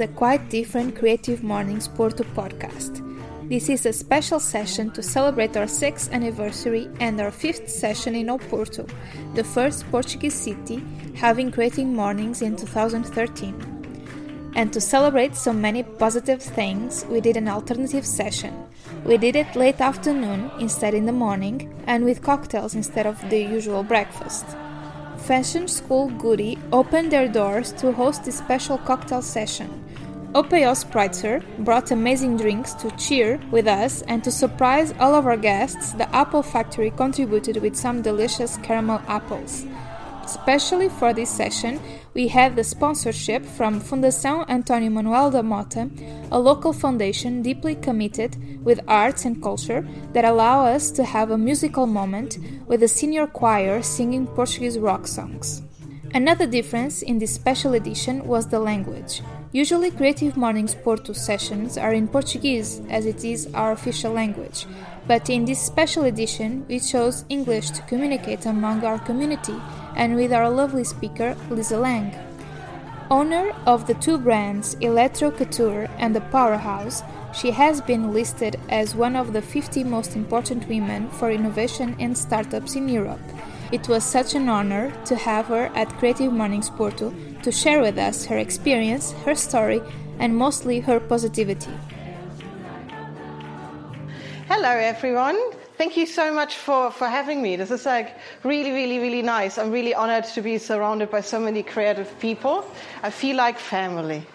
A quite different Creative Mornings Porto podcast. This is a special session to celebrate our 6th anniversary and our 5th session in Oporto, the first Portuguese city having Creative Mornings in 2013. And to celebrate so many positive things, we did an alternative session. We did it late afternoon instead in the morning, and with cocktails instead of the usual breakfast. Fashion School Gudi opened their doors to host this special cocktail session. Opeo Spritzer brought amazing drinks to cheer with us and to surprise all of our guests, the Apple Factory contributed with some delicious caramel apples. Especially for this session, we had the sponsorship from Fundação António Manuel da Mota, a local foundation deeply committed with arts and culture that allow us to have a musical moment with a senior choir singing Portuguese rock songs. Another difference in this special edition was the language. Usually, Creative Mornings Porto sessions are in Portuguese, as it is our official language, but in this special edition, we chose English to communicate among our community and with our lovely speaker, Lisa Lang. Owner of the two brands ElektroCouture and the Powerhouse, she has been listed as one of the 50 most important women for innovation and startups in Europe. It was such an honor to have her at Creative Mornings Porto to share with us her experience, her story, and mostly her positivity. Hello, everyone. Thank you so much for, for having me. This is like really, really, really nice. I'm really honored to be surrounded by so many creative people. I feel like family.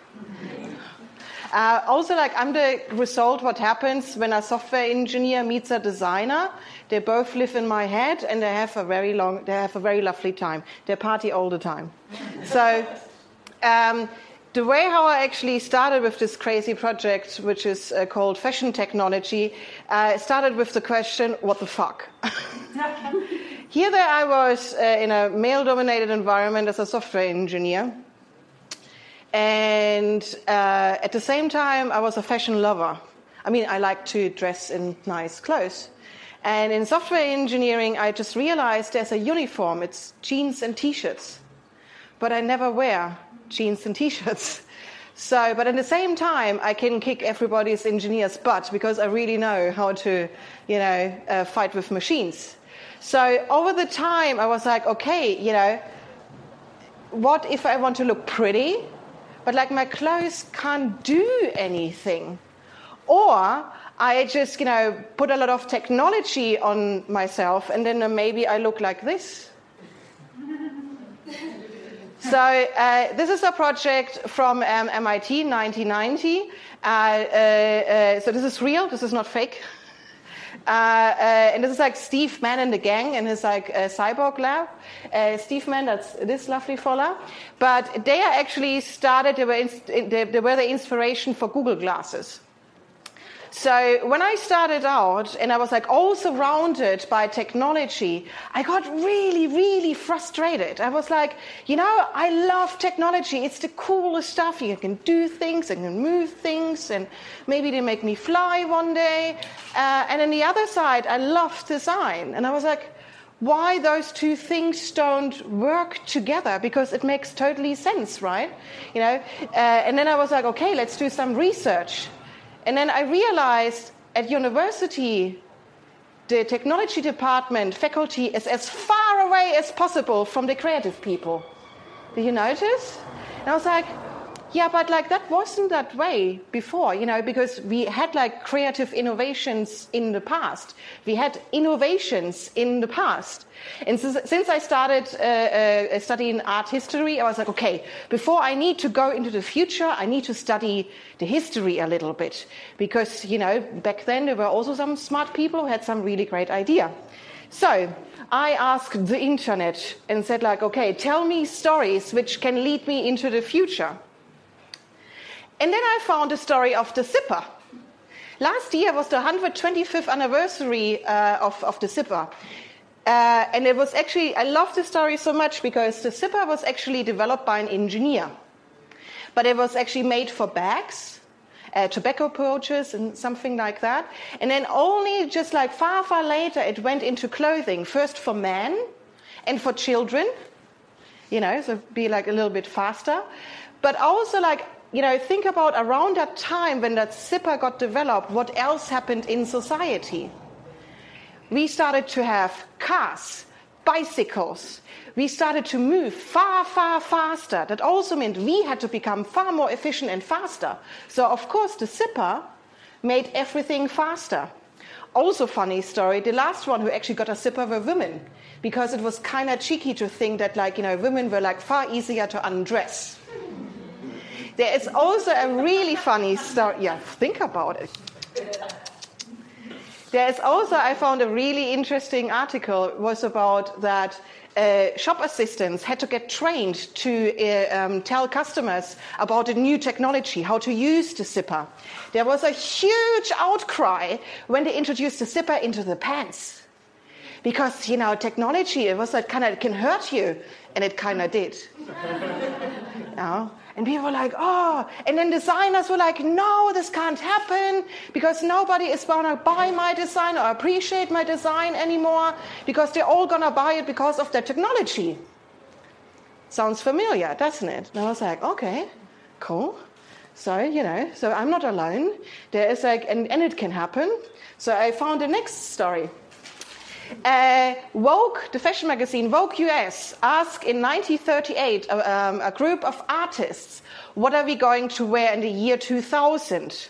Uh, also, like I'm the result. What happens when a software engineer meets a designer? They both live in my head, and they have a very long, they have a very lovely time. They party all the time. so, um, the way how I actually started with this crazy project, which is uh, called Fashion Technology, uh, started with the question, "What the fuck?" Here, there I was uh, in a male-dominated environment as a software engineer. And uh, at the same time, I was a fashion lover. I mean, I like to dress in nice clothes. And in software engineering, I just realized there's a uniform it's jeans and t shirts. But I never wear jeans and t shirts. So, but at the same time, I can kick everybody's engineer's butt because I really know how to, you know, uh, fight with machines. So over the time, I was like, okay, you know, what if I want to look pretty? but like my clothes can't do anything. Or I just, you know, put a lot of technology on myself and then maybe I look like this. so uh, this is a project from um, MIT 1990. Uh, uh, uh, so this is real, this is not fake. Uh, uh, and this is like Steve Mann and the gang in his like uh, cyborg lab. Uh, Steve Mann, that's this lovely fella. But they are actually started, they were, they, they were the inspiration for Google Glasses. So when I started out and I was like all surrounded by technology, I got really, really frustrated. I was like, you know, I love technology. It's the coolest stuff. You can do things and can move things and maybe they make me fly one day. Uh, and on the other side, I love design. And I was like, why those two things don't work together because it makes totally sense, right? You know, uh, and then I was like, okay, let's do some research. And then I realized at university, the technology department faculty is as far away as possible from the creative people. Did you notice? And I was like, yeah, but like that wasn't that way before, you know, because we had like creative innovations in the past. We had innovations in the past. And since, I started uh, uh, studying art history, I was like, okay, before I need to go into the future, I need to study the history a little bit. Because, you know, back then there were also some smart people who had some really great idea. So I asked the internet and said like, okay, tell me stories which can lead me into the future. And then I found a story of the zipper. Last year was the 125th anniversary uh, of, of the zipper. Uh, and it was actually, I love the story so much because the zipper was actually developed by an engineer. But it was actually made for bags, uh, tobacco pouches, and something like that. And then only just like far, far later, it went into clothing, first for men and for children, you know, so be like a little bit faster. But also, like, you know, think about around that time when that zipper got developed, what else happened in society? We started to have cars, bicycles. We started to move far, far faster. That also meant we had to become far more efficient and faster. So, of course, the zipper made everything faster. Also, funny story the last one who actually got a zipper were women because it was kind of cheeky to think that, like, you know, women were like far easier to undress. There is also a really funny story. Yeah, think about it. There is also, I found a really interesting article was about that uh, shop assistants had to get trained to uh, um, tell customers about the new technology, how to use the zipper. There was a huge outcry when they introduced the zipper into the pants. Because, you know, technology, it was like kind of, can hurt you. And it kind of did. you know? And people were like, oh. And then designers were like, no, this can't happen because nobody is to buy my design or appreciate my design anymore because they're all to buy it because of the technology. Sounds familiar, doesn't it? And I was like, okay, cool. So, you know, so I'm not alone. There is like, and, and it can happen. So I found the next story. Uh, Vogue, the fashion magazine Vogue US, asked in 1938 uh, um, a group of artists, what are we going to wear in the year 2000?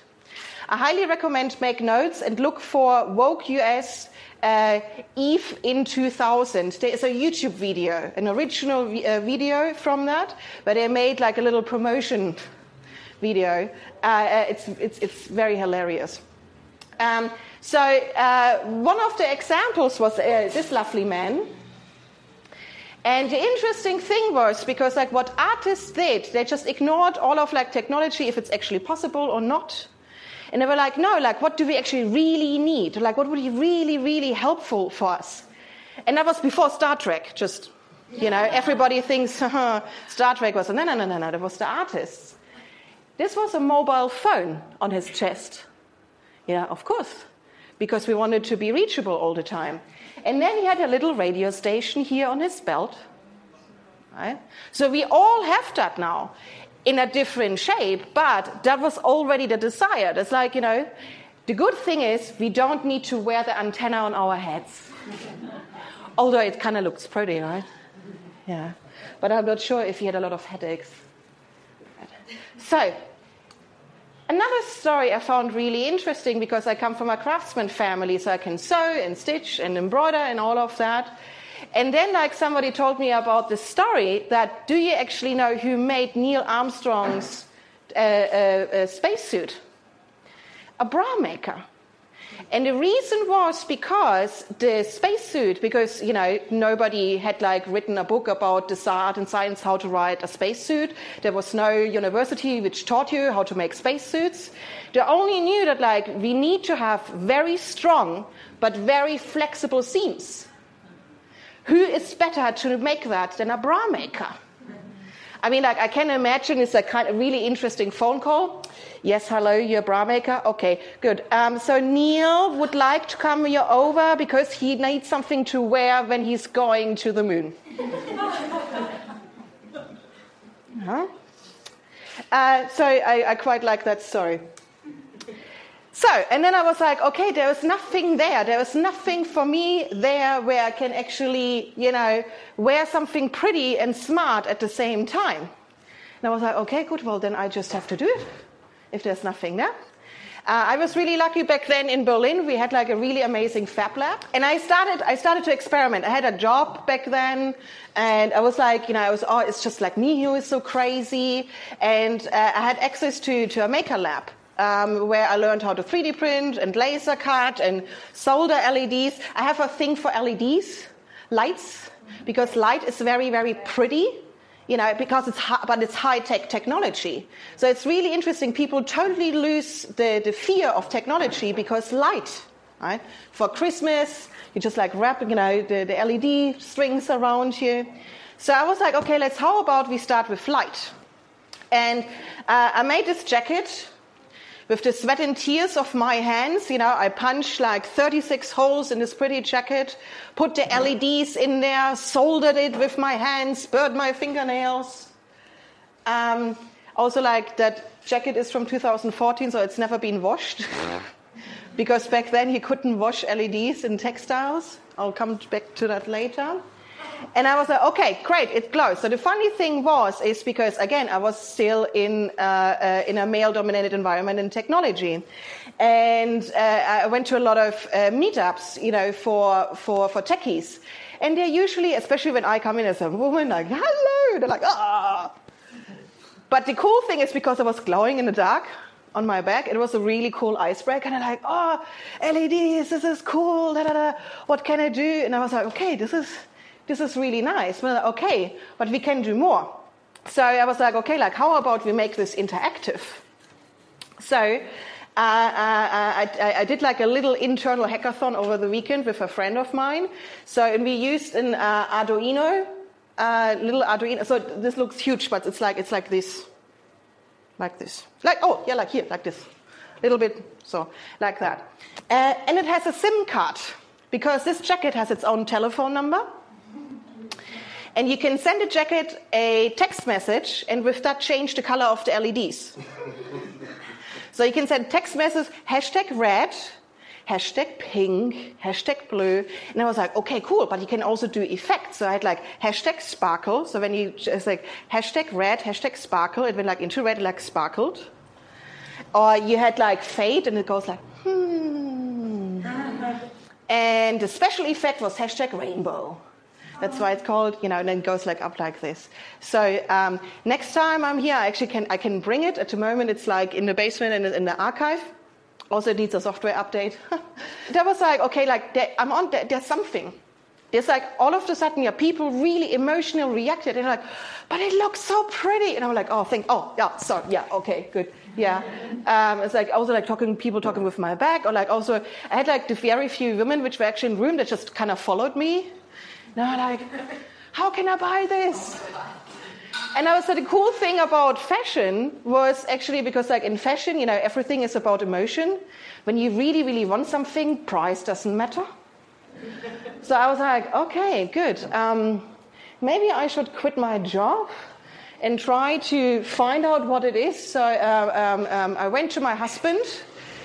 I highly recommend make notes and look for Vogue US uh, Eve in 2000. There is a YouTube video, an original uh, video from that, where they made like a little promotion video. Uh, uh it's, it's, it's very hilarious. Um, so uh, one of the examples was uh, this lovely man. And the interesting thing was because like what artists did, they just ignored all of like technology if it's actually possible or not. And they were like, no, like what do we actually really need? Like what would be really, really helpful for us? And that was before Star Trek, just you know, everybody thinks Star Trek was no no no no no, that was the artists. This was a mobile phone on his chest. Yeah, of course, because we wanted to be reachable all the time. And then he had a little radio station here on his belt. Right? So we all have that now in a different shape, but that was already the desire. It's like, you know, the good thing is we don't need to wear the antenna on our heads. Although it kind of looks pretty, right? Yeah. But I'm not sure if he had a lot of headaches. So, Another story I found really interesting because I come from a craftsman family, so I can sew and stitch and embroider and all of that. And then, like, somebody told me about the story that do you actually know who made Neil Armstrong's uh, uh, uh, spacesuit? A bra maker. And the reason was because the spacesuit, because, you know, nobody had like written a book about the art and science how to write a spacesuit. There was no university which taught you how to make spacesuits. They only knew that like we need to have very strong but very flexible seams. Who is better to make that than a bra maker? I mean, like, I can imagine it's a kind of really interesting phone call. Yes, hello, you're a bra maker? Okay, good. Um, so Neil would like to come here over because he needs something to wear when he's going to the moon. huh? Uh, so I, I quite like that story. So, and then I was like, okay, there is nothing there. There is nothing for me there where I can actually, you know, wear something pretty and smart at the same time. And I was like, okay, good, well, then I just have to do it if there's nothing there. Uh, I was really lucky back then in Berlin. We had like a really amazing fab lab, and I started. I started to experiment. I had a job back then, and I was like, you know, I was, oh, it's just like me who is so crazy, and uh, I had access to to a maker lab um, where I learned how to 3D print and laser cut and solder LEDs. I have a thing for LEDs, lights, because light is very, very pretty. You know, because it's high, but it's high tech technology. So it's really interesting. People totally lose the, the fear of technology because light, right? For Christmas, you just like wrap, you know, the, the LED strings around you. So I was like, okay, let's, how about we start with light? And uh, I made this jacket with the sweat and tears of my hands, you know, I punched like 36 holes in this pretty jacket, put the LEDs in there, soldered it with my hands, burned my fingernails. Um, Also, like that jacket is from 2014, so it's never been washed. because back then you couldn't wash LEDs in textiles. I'll come back to that later. And I was like, okay, great, it glows. So the funny thing was, is because again, I was still in uh, uh, in a male-dominated environment in technology, and uh, I went to a lot of uh, meetups, you know, for for for techies, and they're usually, especially when I come in as a woman, like hello, they're like ah. But the cool thing is because I was glowing in the dark on my back, it was a really cool icebreaker. And I'm like, oh, LEDs, this is cool. Da, da, da. What can I do? And I was like, okay, this is this is really nice. Like, okay, but we can do more. So I was like, okay, like how about we make this interactive? So uh, uh, uh I, I, did like a little internal hackathon over the weekend with a friend of mine. So and we used an uh, Arduino, uh, little Arduino. So this looks huge, but it's like it's like this, like this, like oh yeah, like here, like this, a little bit, so like that. Uh, and it has a SIM card because this jacket has its own telephone number. And you can send a jacket a text message, and with that, change the color of the LEDs. so you can send text message hashtag red, hashtag pink, hashtag blue. And I was like, okay, cool, but you can also do effects. So I had like hashtag sparkle. So when you just like hashtag red, hashtag sparkle, it went like into red, like sparkled. Or you had like fade, and it goes like, hmm. and the special effect was hashtag rainbow. That's why it's called, you know, and then goes like up like this. So um, next time I'm here, I actually can I can bring it. At the moment, it's like in the basement and in the archive. Also, needs a software update. that was like okay, like there, I'm on. There, there's something. There's like all of a sudden, yeah, people really emotional reacted and like, but it looks so pretty. And I'm like, oh, think, oh, yeah, sorry, yeah, okay, good, yeah. Um, it's like also like talking, people talking with my back, or like also I had like the very few women which were actually in the room that just kind of followed me now, like, how can I buy this? And I was the cool thing about fashion was actually because like in fashion, you know, everything is about emotion. When you really, really want something, price doesn't matter. so I was like, okay, good. Um, maybe I should quit my job and try to find out what it is. So uh, um, um, I went to my husband.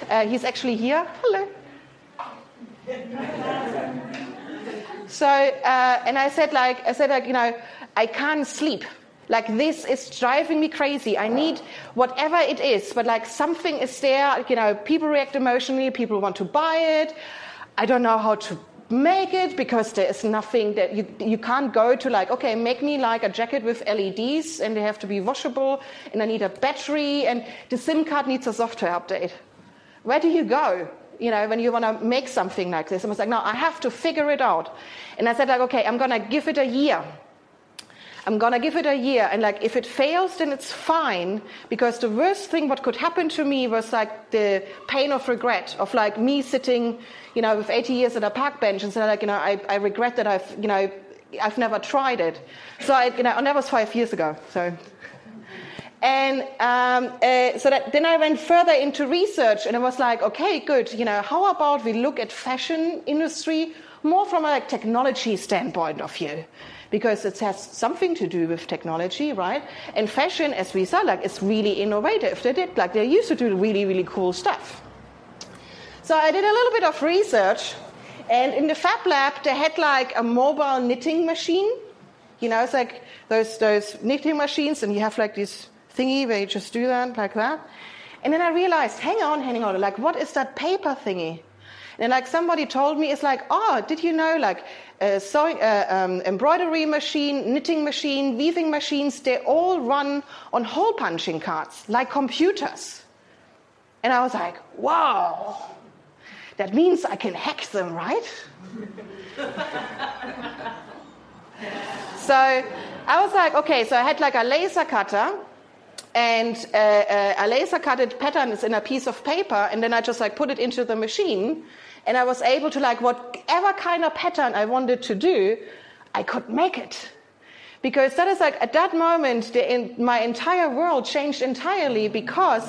Uh, he's actually here. Hello. So, uh, and I said, like, I said, like, you know, I can't sleep. Like, this is driving me crazy. I need whatever it is, but like something is there. You know, people react emotionally. People want to buy it. I don't know how to make it because there is nothing that you, you can't go to like okay make me like a jacket with leds and they have to be washable and i need a battery and the sim card needs a software update where do you go you know, when you want to make something like this. I was like, no, I have to figure it out. And I said, like, okay, I'm going to give it a year. I'm going to give it a year. And like, if it fails, then it's fine. Because the worst thing what could happen to me was like the pain of regret of like me sitting, you know, with 80 years at a park bench and saying like, you know, I, I regret that I've, you know, I've never tried it. So I, you know, and that was five years ago. So and um, uh, so that, then I went further into research, and I was like, okay, good. You know, how about we look at fashion industry more from a technology standpoint of view, because it has something to do with technology, right? And fashion, as we saw, like, is really innovative. They did like they used to do really, really cool stuff. So I did a little bit of research, and in the Fab Lab, they had like a mobile knitting machine. You know, it's like those those knitting machines, and you have like these thingy where you just do that like that. And then I realized, hang on, hang on, like what is that paper thingy? And like somebody told me, it's like, oh, did you know, like uh, sewing, uh, um, embroidery machine, knitting machine, weaving machines, they all run on hole punching cards, like computers. And I was like, wow, that means I can hack them, right? so I was like, okay, so I had like a laser cutter and uh, uh, a laser cutted pattern is in a piece of paper and then i just like put it into the machine. And i was able to like whatever kind of pattern i wanted to do i could make it. Because that is like at that moment in, my entire world changed entirely because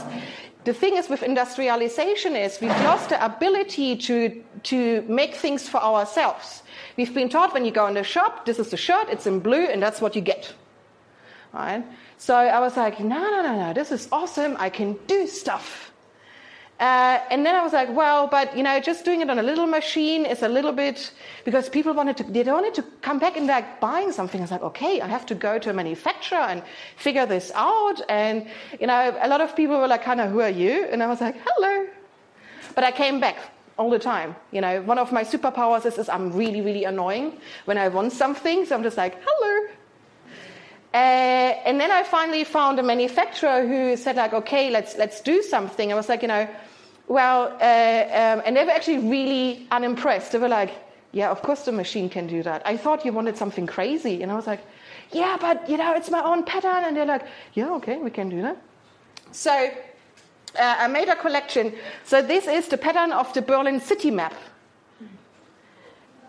the thing is with industrialization is we've lost the ability to, to make things for ourselves. We've been taught when you go in the shop this is the shirt it's in blue and that's what you get. Right So I was like, no, no, no, no, this is awesome. I can do stuff. Uh, and then I was like, well, but you know, just doing it on a little machine is a little bit because people wanted to, they wanted to come back and like buying something. I was like, okay, I have to go to a manufacturer and figure this out. And you know, a lot of people were like, kind of, who are you? And I was like, hello. But I came back all the time. You know, one of my superpowers is, is I'm really, really annoying when I want something. So I'm just like, hello. Uh, and then I finally found a manufacturer who said like, okay, let's let's do something. I was like, you know, well, uh, um, and they were actually really unimpressed. They were like, yeah, of course the machine can do that. I thought you wanted something crazy. And I was like, yeah, but, you know, it's my own pattern. And they're like, yeah, okay, we can do that. So uh, I made a collection. So this is the pattern of the Berlin city map.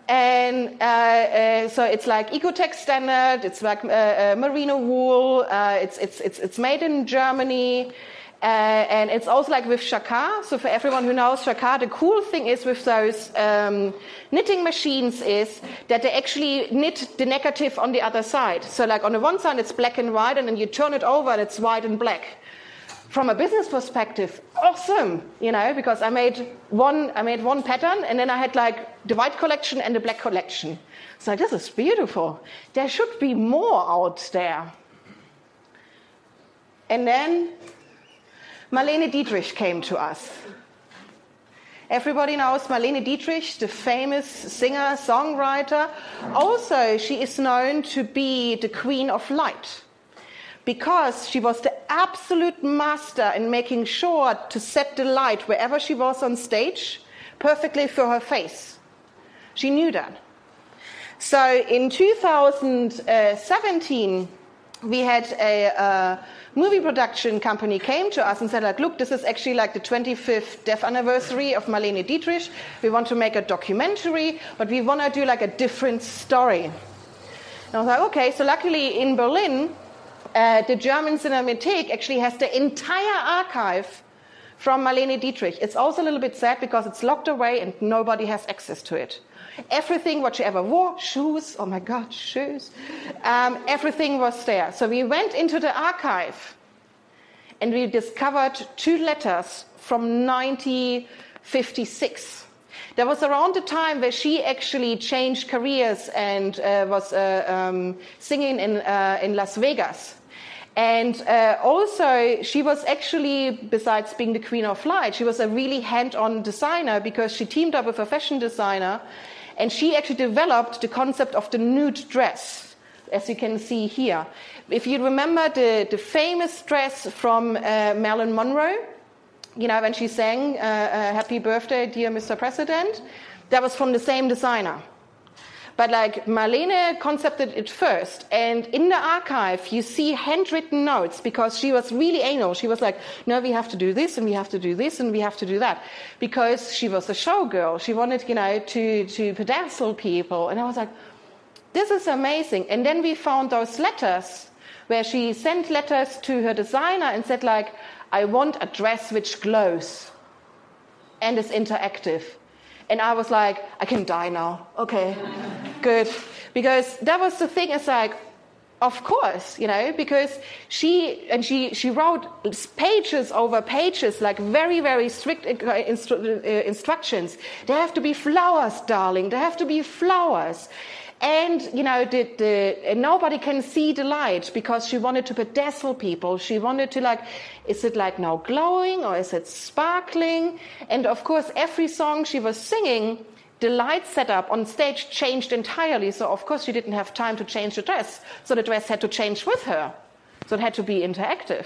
And uh, uh, so it's like Oeko-Tex standard, it's like uh, uh, merino wool, uh, it's, it's, it's, it's made in Germany. Uh, and it's also like with Jacquard. So for everyone who knows Jacquard, the cool thing is with those um, knitting machines is that they actually knit the negative on the other side. So like on the one side it's black and white, and then you turn it over and it's white and black. From a business perspective, awesome, you know, because I made one, I made one pattern, and then I had like the white collection and the black collection. So this is beautiful. There should be more out there. And then Marlene Dietrich came to us. Everybody knows Marlene Dietrich, the famous singer, songwriter. Also, she is known to be the queen of light because she was the absolute master in making sure to set the light wherever she was on stage perfectly for her face. She knew that. So in 2017, we had a, uh, movie production company came to us and said, like, look, this is actually like the 25th death anniversary of Marlene Dietrich. We want to make a documentary, but we want to do like a different story. And I was like, okay. So luckily in Berlin, uh, the German Kinemathek actually has the entire archive from Marlene Dietrich. It's also a little bit sad because it's locked away and nobody has access to it. Everything what she ever wore, shoes, oh my God, shoes, um, everything was there. So we went into the archive and we discovered two letters from 1956. That was around the time where she actually changed careers and uh, was uh, um, singing in, uh, in Las Vegas. And uh, also, she was actually, besides being the queen of light, she was a really hand on designer because she teamed up with a fashion designer and she actually developed the concept of the nude dress, as you can see here. If you remember the, the famous dress from uh, Marilyn Monroe, you know, when she sang uh, uh, Happy Birthday, Dear Mr. President, that was from the same designer. But like Marlene concepted it first. And in the archive, you see handwritten notes because she was really anal. She was like, no, we have to do this and we have to do this and we have to do that. Because she was a showgirl. She wanted, you know, to, to pedazzle people. And I was like, this is amazing. And then we found those letters where she sent letters to her designer and said like, I want a dress which glows and is interactive. And I was like, I can die now. Okay, good. Because that was the thing, it's like, of course, you know, because she and she she wrote pages over pages, like very very strict instru- uh, instructions. There have to be flowers, darling. There have to be flowers, and you know, the, the, nobody can see the light because she wanted to bedazzle people. She wanted to like, is it like now glowing or is it sparkling? And of course, every song she was singing, the light setup on stage changed entirely. So of course, she didn't have time to change the dress. So the dress had to change with her. So it had to be interactive.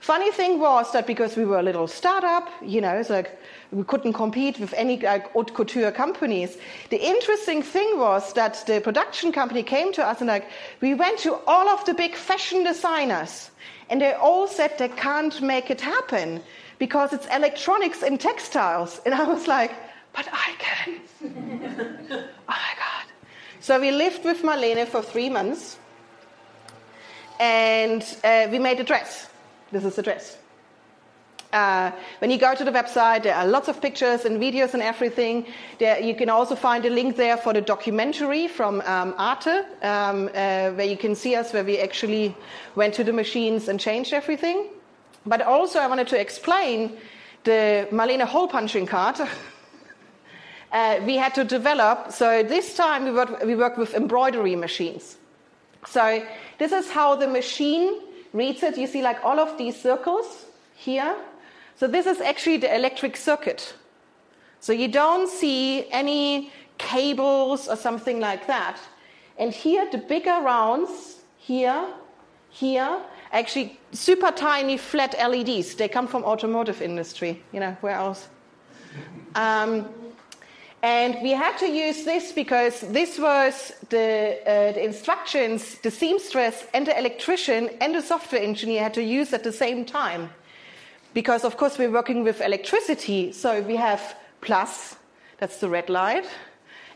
Funny thing was that because we were a little startup, you know, it's like we couldn't compete with any like haute couture companies. The interesting thing was that the production company came to us and like we went to all of the big fashion designers and they all said they can't make it happen because it's electronics and textiles. And I was like, but I can. oh my God. So we lived with Marlene for three months and uh, we made a dress. This is the dress. Uh, when you go to the website, there are lots of pictures and videos and everything. There, you can also find a link there for the documentary from um, Arte, um, uh, where you can see us, where we actually went to the machines and changed everything. But also, I wanted to explain the Marlene hole punching card. uh, we had to develop. So this time we work, we work with embroidery machines. So this is how the machine reads it. You see, like all of these circles here so this is actually the electric circuit. So you don't see any cables or something like that. And here, the bigger rounds, here, here, actually super tiny flat LEDs. They come from automotive industry. You know, where else? Um, and we had to use this because this was the, uh, the, instructions the seamstress and the electrician and the software engineer had to use at the same time because of course we're working with electricity, so we have plus, that's the red light,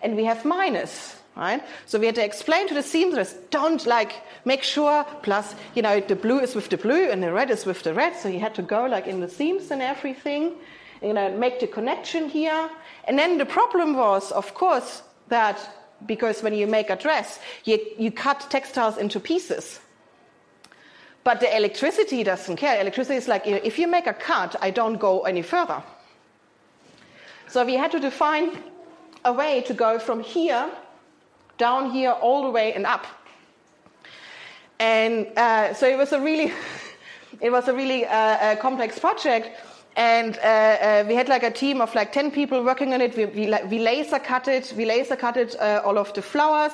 and we have minus, right? So we had to explain to the seamstress, don't like make sure plus, you know, the blue is with the blue and the red is with the red. So you had to go like in the seams and everything, you know, make the connection here. And then the problem was, of course, that because when you make a dress, you, you cut textiles into pieces. But the electricity doesn't care. Electricity is like, if you make a cut, I don't go any further. So we had to define a way to go from here, down here, all the way and up. And uh, so it was a really, it was a really uh, a complex project. And uh, uh, we had like a team of like 10 people working on it. We, we, we laser cut it, we laser cut it, uh, all of the flowers.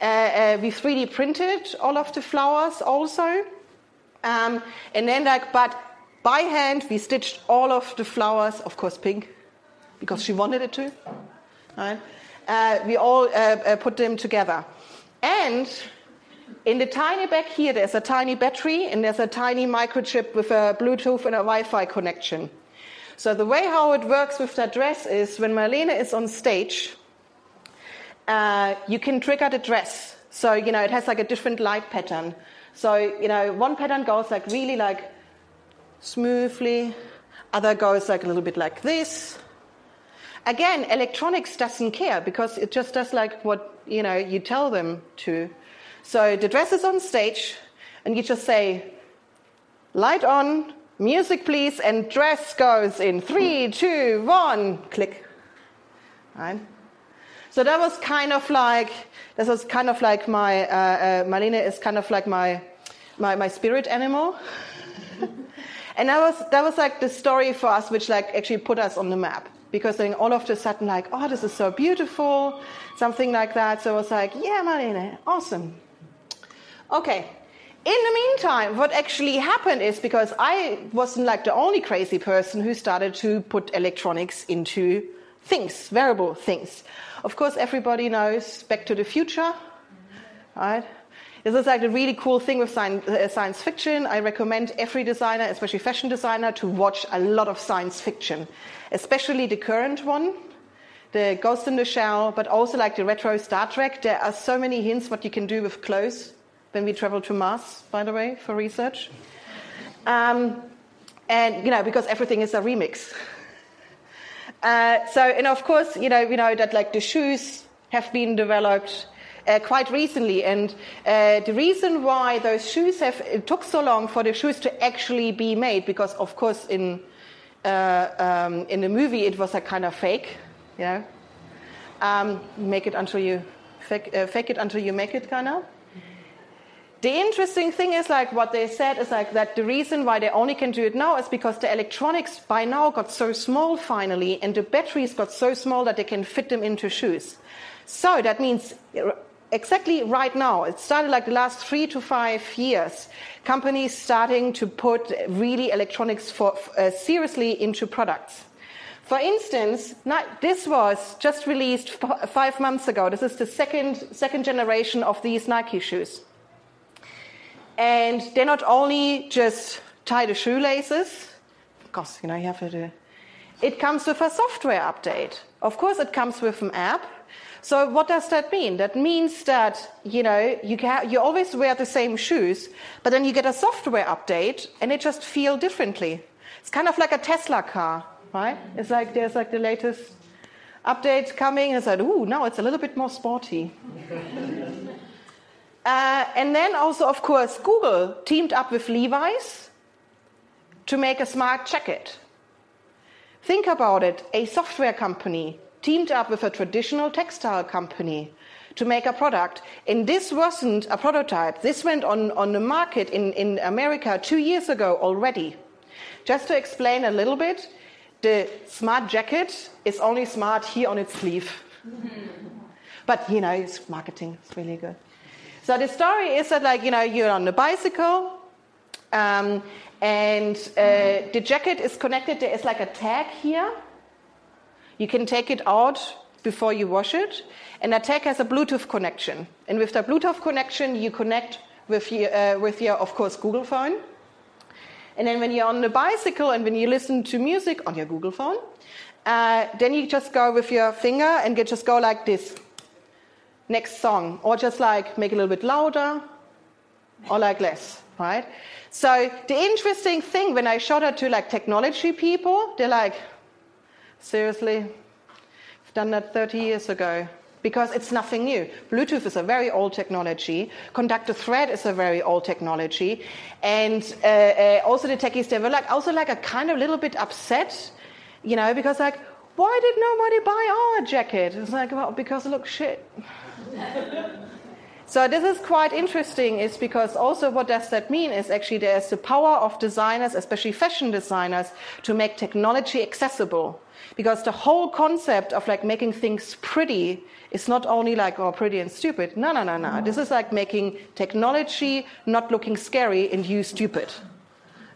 Uh, we 3D printed all of the flowers also. Um, and then, like, but by hand, we stitched all of the flowers, of course, pink, because she wanted it to. Right? Uh, we all uh, uh, put them together. And in the tiny bag here, there's a tiny battery and there's a tiny microchip with a Bluetooth and a Wi Fi connection. So, the way how it works with that dress is when Marlene is on stage, uh, you can trigger the dress. So, you know, it has like a different light pattern. So, you know, one pattern goes like really like smoothly, other goes like a little bit like this. Again, electronics doesn't care because it just does like what, you know, you tell them to. So the dress is on stage and you just say, light on, music please, and dress goes in three, two, one, click. Right? So that was kind of like, this was kind of like my, uh, uh, Marlene is kind of like my, my, my spirit animal. and that was, that was like the story for us, which like actually put us on the map. Because then all of a sudden, like, oh, this is so beautiful, something like that. So I was like, yeah, Marlene, awesome. Okay, in the meantime, what actually happened is because I wasn't like the only crazy person who started to put electronics into things, wearable things. Of course, everybody knows Back to the Future, right? This is like a really cool thing with science, uh, fiction. I recommend every designer, especially fashion designer, to watch a lot of science fiction, especially the current one, the Ghost in the Shell, but also like the retro Star Trek. There are so many hints what you can do with clothes when we travel to Mars, by the way, for research. Um, and you know, because everything is a remix. Uh, so, and of course, you know, we know that like the shoes have been developed uh, quite recently, and uh, the reason why those shoes have it took so long for the shoes to actually be made, because of course in uh, um, in the movie it was a kind of fake, you know, um, make it until you fake, uh, fake it until you make it, kind of. The interesting thing is like what they said is like that the reason why they only can do it now is because the electronics by now got so small finally and the batteries got so small that they can fit them into shoes. So that means exactly right now, it started like the last three to five years, companies starting to put really electronics for, uh, seriously into products. For instance, this was just released five months ago. This is the second, second generation of these Nike shoes. And they're not only just tie the shoelaces, because you know you have to. It comes with a software update. Of course, it comes with an app. So what does that mean? That means that you know you can, you always wear the same shoes, but then you get a software update and it just feel differently. It's kind of like a Tesla car, right? It's like there's like the latest update coming. It's like, ooh, now it's a little bit more sporty. uh, and then also, of course, Google teamed up with Levi's to make a smart jacket. Think about it a software company teamed up with a traditional textile company to make a product. And this wasn't a prototype. This went on, on the market in, in America two years ago already. Just to explain a little bit, the smart jacket is only smart here on its sleeve. but, you know, it's marketing. It's really good. So the story is that, like, you know, you're on a bicycle, um, and uh, the jacket is connected. There is like a tag here. You can take it out before you wash it. And that tag has a Bluetooth connection. And with the Bluetooth connection, you connect with your, uh, with your, of course, Google phone. And then when you're on the bicycle and when you listen to music on your Google phone, uh, then you just go with your finger and you just go like this. Next song. Or just like make it a little bit louder or like less, right? So the interesting thing when I showed it to like technology people, they're like, seriously, I've done that 30 years ago because it's nothing new. Bluetooth is a very old technology. Conductor thread is a very old technology. And uh, uh, also the techies, they were like, also like a kind of little bit upset, you know, because like, why did nobody buy our jacket? It's like, well, because it looks shit. so this is quite interesting is because also what does that mean is actually there's the power of designers, especially fashion designers, to make technology accessible because the whole concept of like making things pretty is not only like, oh, pretty and stupid. No, no, no, no. This is like making technology not looking scary and you stupid.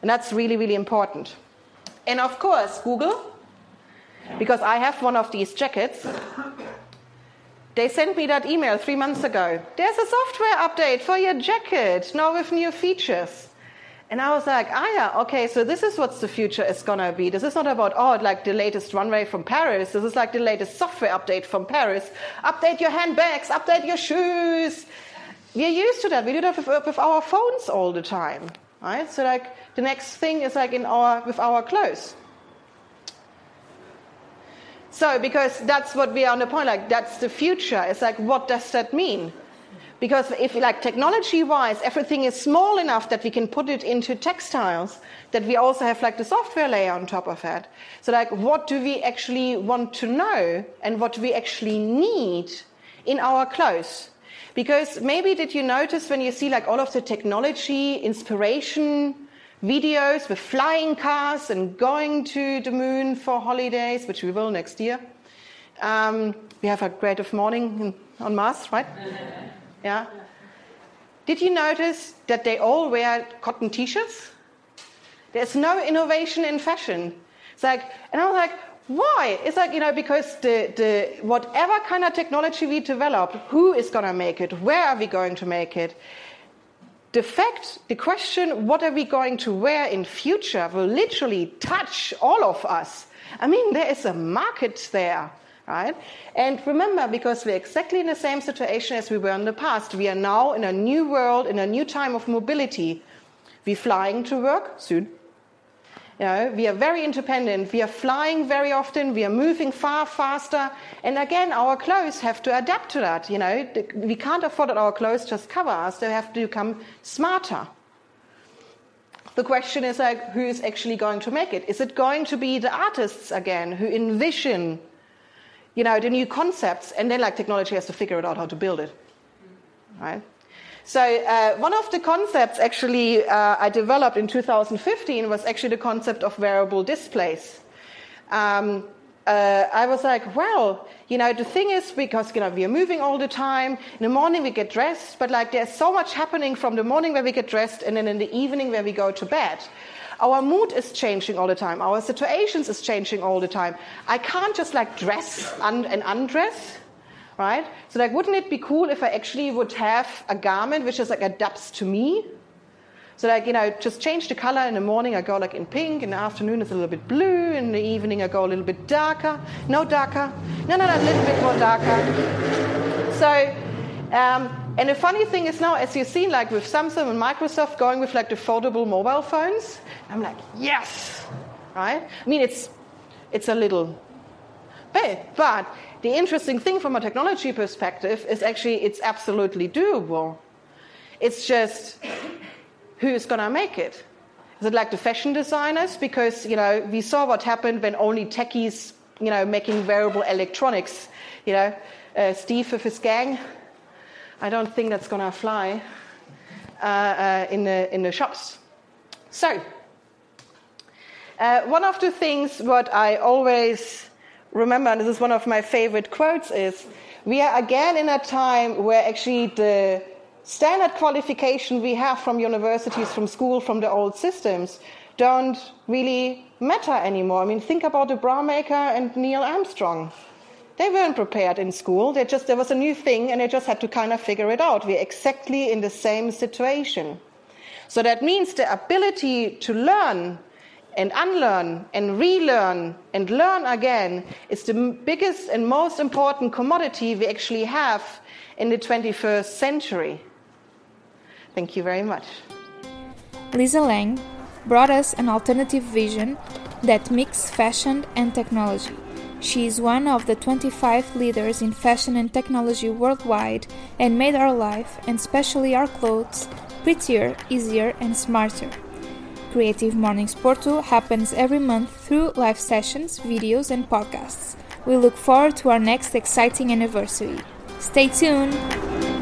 And that's really, really important. And of course, Google, because I have one of these jackets, they sent me that email three months ago. There's a software update for your jacket, now with new features. And I was like, ah, yeah, okay, so this is what the future is gonna be. This is not about, oh, like the latest runway from Paris. This is like the latest software update from Paris. Update your handbags, update your shoes. We're used to that. We do that with, with our phones all the time, right? So, like, the next thing is like in our, with our clothes. So, because that's what we are on the point, like, that's the future. It's like, what does that mean? Because if like technology wise, everything is small enough that we can put it into textiles, that we also have like the software layer on top of it. So like what do we actually want to know and what do we actually need in our clothes? Because maybe did you notice when you see like all of the technology, inspiration, videos with flying cars and going to the moon for holidays, which we will next year. Um, we have a creative morning on Mars, right? Yeah. Did you notice that they all wear cotton t-shirts? There's no innovation in fashion. It's like, and I was like, why? It's like, you know, because the, the, whatever kind of technology we develop, who is going to make it? Where are we going to make it? The fact, the question, what are we going to wear in future will literally touch all of us. I mean, there is a market there right? And remember, because we're exactly in the same situation as we were in the past, we are now in a new world, in a new time of mobility. We're flying to work soon. You know, we are very independent. We are flying very often. We are moving far faster. And again, our clothes have to adapt to that. You know, we can't afford that our clothes just cover us. They have to become smarter. The question is like, who is actually going to make it? Is it going to be the artists again who envision you know, the new concepts, and then like technology has to figure it out how to build it, right? So uh, one of the concepts actually uh, I developed in 2015 was actually the concept of wearable displays. Um, uh, I was like, well, you know, the thing is because you know we are moving all the time. In the morning we get dressed, but like there's so much happening from the morning when we get dressed, and then in the evening when we go to bed. Our mood is changing all the time. Our situations is changing all the time. I can't just like dress and undress, right? So like, wouldn't it be cool if I actually would have a garment which is like adapts to me? So like, you know, just change the color. In the morning I go like in pink, in the afternoon it's a little bit blue, in the evening I go a little bit darker. No darker. No, no, no, a little bit more darker. So um, and the funny thing is now, as you've seen, like with Samsung and Microsoft going with like the foldable mobile phones, I'm like, yes, right? I mean, it's, it's a little bit, but the interesting thing from a technology perspective is actually it's absolutely doable. It's just who's going to make it? Is it like the fashion designers? Because, you know, we saw what happened when only techies, you know, making wearable electronics, you know, uh, Steve with his gang. I don't think that's going to fly uh, uh, in, the, in the shops. So, uh, one of the things what I always remember, and this is one of my favorite quotes, is we are again in a time where actually the standard qualification we have from universities, from school, from the old systems don't really matter anymore. I mean, think about the bra maker and Neil Armstrong. They weren't prepared in school. They just, there was a new thing and they just had to kind of figure it out. We're exactly in the same situation. So that means the ability to learn and unlearn and relearn and learn again is the biggest and most important commodity we actually have in the 21st century. Thank you very much. Lisa Lang brought us an alternative vision that mixes fashion and technology. She is one of the 25 leaders in fashion and technology worldwide and made our life, and especially our clothes, prettier, easier, and smarter. Creative Mornings Porto happens every month through live sessions, videos, and podcasts. We look forward to our next exciting anniversary. Stay tuned!